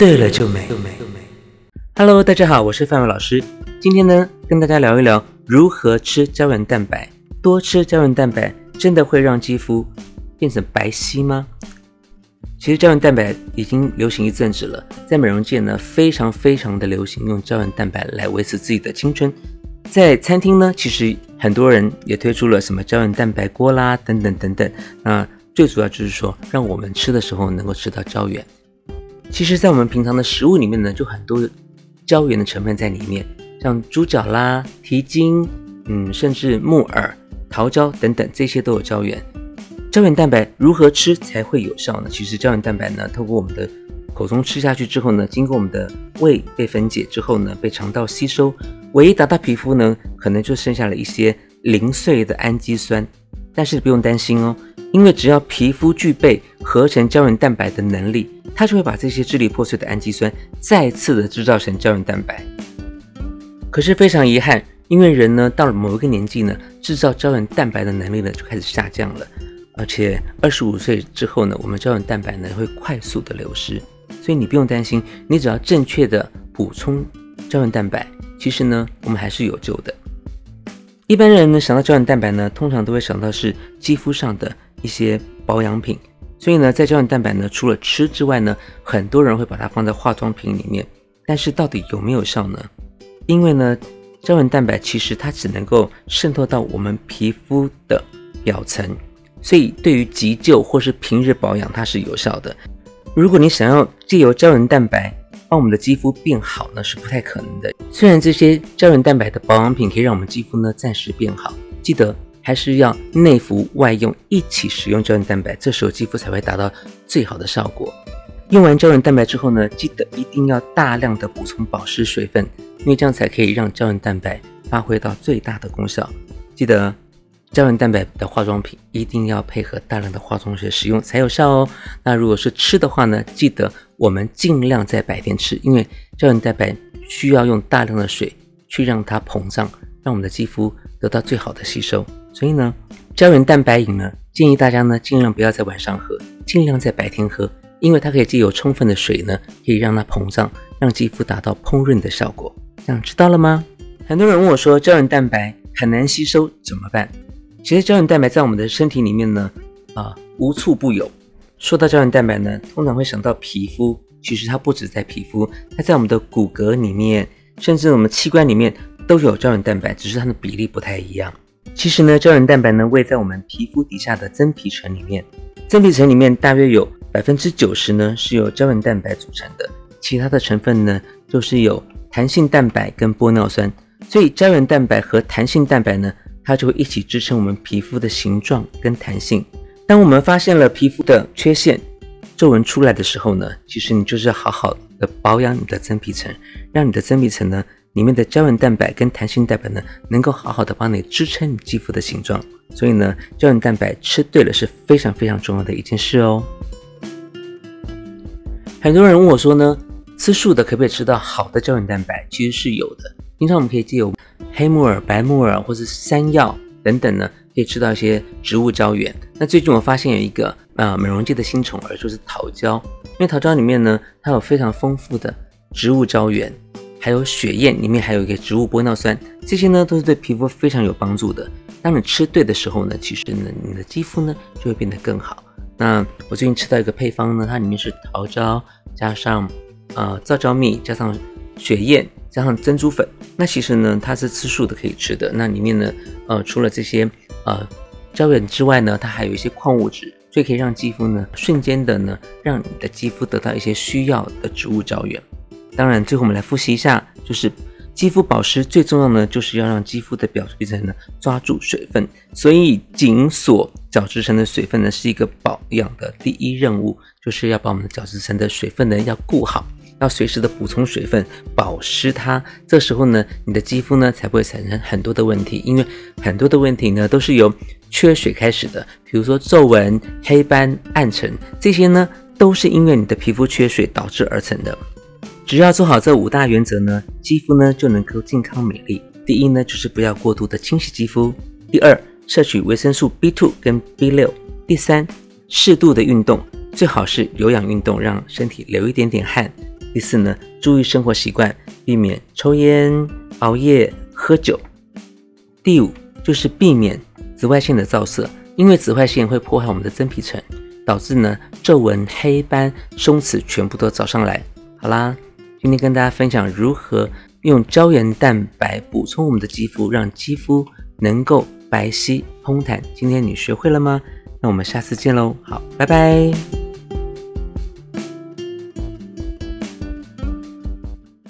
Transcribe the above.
对了就美。Hello，大家好，我是范伟老师。今天呢，跟大家聊一聊如何吃胶原蛋白。多吃胶原蛋白真的会让肌肤变成白皙吗？其实胶原蛋白已经流行一阵子了，在美容界呢，非常非常的流行用胶原蛋白来维持自己的青春。在餐厅呢，其实很多人也推出了什么胶原蛋白锅啦，等等等等。那最主要就是说，让我们吃的时候能够吃到胶原。其实，在我们平常的食物里面呢，就很多胶原的成分在里面，像猪脚啦、蹄筋，嗯，甚至木耳、桃胶等等，这些都有胶原。胶原蛋白如何吃才会有效呢？其实，胶原蛋白呢，透过我们的口中吃下去之后呢，经过我们的胃被分解之后呢，被肠道吸收，唯一达到皮肤呢，可能就剩下了一些零碎的氨基酸。但是不用担心哦，因为只要皮肤具备合成胶原蛋白的能力。它就会把这些支离破碎的氨基酸再次的制造成胶原蛋白。可是非常遗憾，因为人呢到了某一个年纪呢，制造胶原蛋白的能力呢就开始下降了，而且二十五岁之后呢，我们胶原蛋白呢会快速的流失。所以你不用担心，你只要正确的补充胶原蛋白，其实呢我们还是有救的。一般人呢想到胶原蛋白呢，通常都会想到是肌肤上的一些保养品。所以呢，在胶原蛋白呢，除了吃之外呢，很多人会把它放在化妆品里面。但是到底有没有效呢？因为呢，胶原蛋白其实它只能够渗透到我们皮肤的表层，所以对于急救或是平日保养它是有效的。如果你想要借由胶原蛋白帮我们的肌肤变好呢，是不太可能的。虽然这些胶原蛋白的保养品可以让我们肌肤呢暂时变好，记得。还是要内服外用一起使用胶原蛋白，这时候肌肤才会达到最好的效果。用完胶原蛋白之后呢，记得一定要大量的补充保湿水分，因为这样才可以让胶原蛋白发挥到最大的功效。记得胶原蛋白的化妆品一定要配合大量的化妆水使用才有效哦。那如果是吃的话呢，记得我们尽量在白天吃，因为胶原蛋白需要用大量的水去让它膨胀，让我们的肌肤得到最好的吸收。所以呢，胶原蛋白饮呢，建议大家呢尽量不要在晚上喝，尽量在白天喝，因为它可以借由充分的水呢，可以让它膨胀，让肌肤达到烹饪的效果。这样知道了吗？很多人问我说，胶原蛋白很难吸收怎么办？其实胶原蛋白在我们的身体里面呢，啊无处不有。说到胶原蛋白呢，通常会想到皮肤，其实它不止在皮肤，它在我们的骨骼里面，甚至我们器官里面都有胶原蛋白，只是它的比例不太一样。其实呢，胶原蛋白呢位在我们皮肤底下的真皮层里面，真皮层里面大约有百分之九十呢是由胶原蛋白组成的，其他的成分呢都是有弹性蛋白跟玻尿酸。所以胶原蛋白和弹性蛋白呢，它就会一起支撑我们皮肤的形状跟弹性。当我们发现了皮肤的缺陷、皱纹出来的时候呢，其实你就是要好好的保养你的真皮层，让你的真皮层呢。里面的胶原蛋白跟弹性蛋白呢，能够好好的帮你支撑你肌肤的形状，所以呢，胶原蛋白吃对了是非常非常重要的一件事哦。很多人问我说呢，吃素的可不可以吃到好的胶原蛋白？其实是有的，平常我们可以借由黑木耳、白木耳或是山药等等呢，可以吃到一些植物胶原。那最近我发现有一个呃美容界的新宠儿，就是桃胶，因为桃胶里面呢，它有非常丰富的植物胶原。还有血燕里面还有一个植物玻尿酸，这些呢都是对皮肤非常有帮助的。当你吃对的时候呢，其实呢你的肌肤呢就会变得更好。那我最近吃到一个配方呢，它里面是桃胶加上呃皂胶蜜加上血燕加上珍珠粉。那其实呢它是吃素的可以吃的。那里面呢呃除了这些呃胶原之外呢，它还有一些矿物质，所以可以让肌肤呢瞬间的呢让你的肌肤得到一些需要的植物胶原。当然，最后我们来复习一下，就是肌肤保湿最重要呢，就是要让肌肤的表皮层呢抓住水分，所以紧锁角质层的水分呢是一个保养的第一任务，就是要把我们的角质层的水分呢要顾好，要随时的补充水分，保湿它。这时候呢，你的肌肤呢才不会产生很多的问题，因为很多的问题呢都是由缺水开始的，比如说皱纹、黑斑、暗沉这些呢，都是因为你的皮肤缺水导致而成的。只要做好这五大原则呢，肌肤呢就能够健康美丽。第一呢，就是不要过度的清洗肌肤；第二，摄取维生素 B2 跟 B6；第三，适度的运动，最好是有氧运动，让身体流一点点汗；第四呢，注意生活习惯，避免抽烟、熬夜、喝酒。第五就是避免紫外线的照射，因为紫外线会破坏我们的真皮层，导致呢皱纹、黑斑、松弛全部都找上来。好啦，今天跟大家分享如何用胶原蛋白补充我们的肌肤，让肌肤能够白皙通弹。今天你学会了吗？那我们下次见喽，好，拜拜。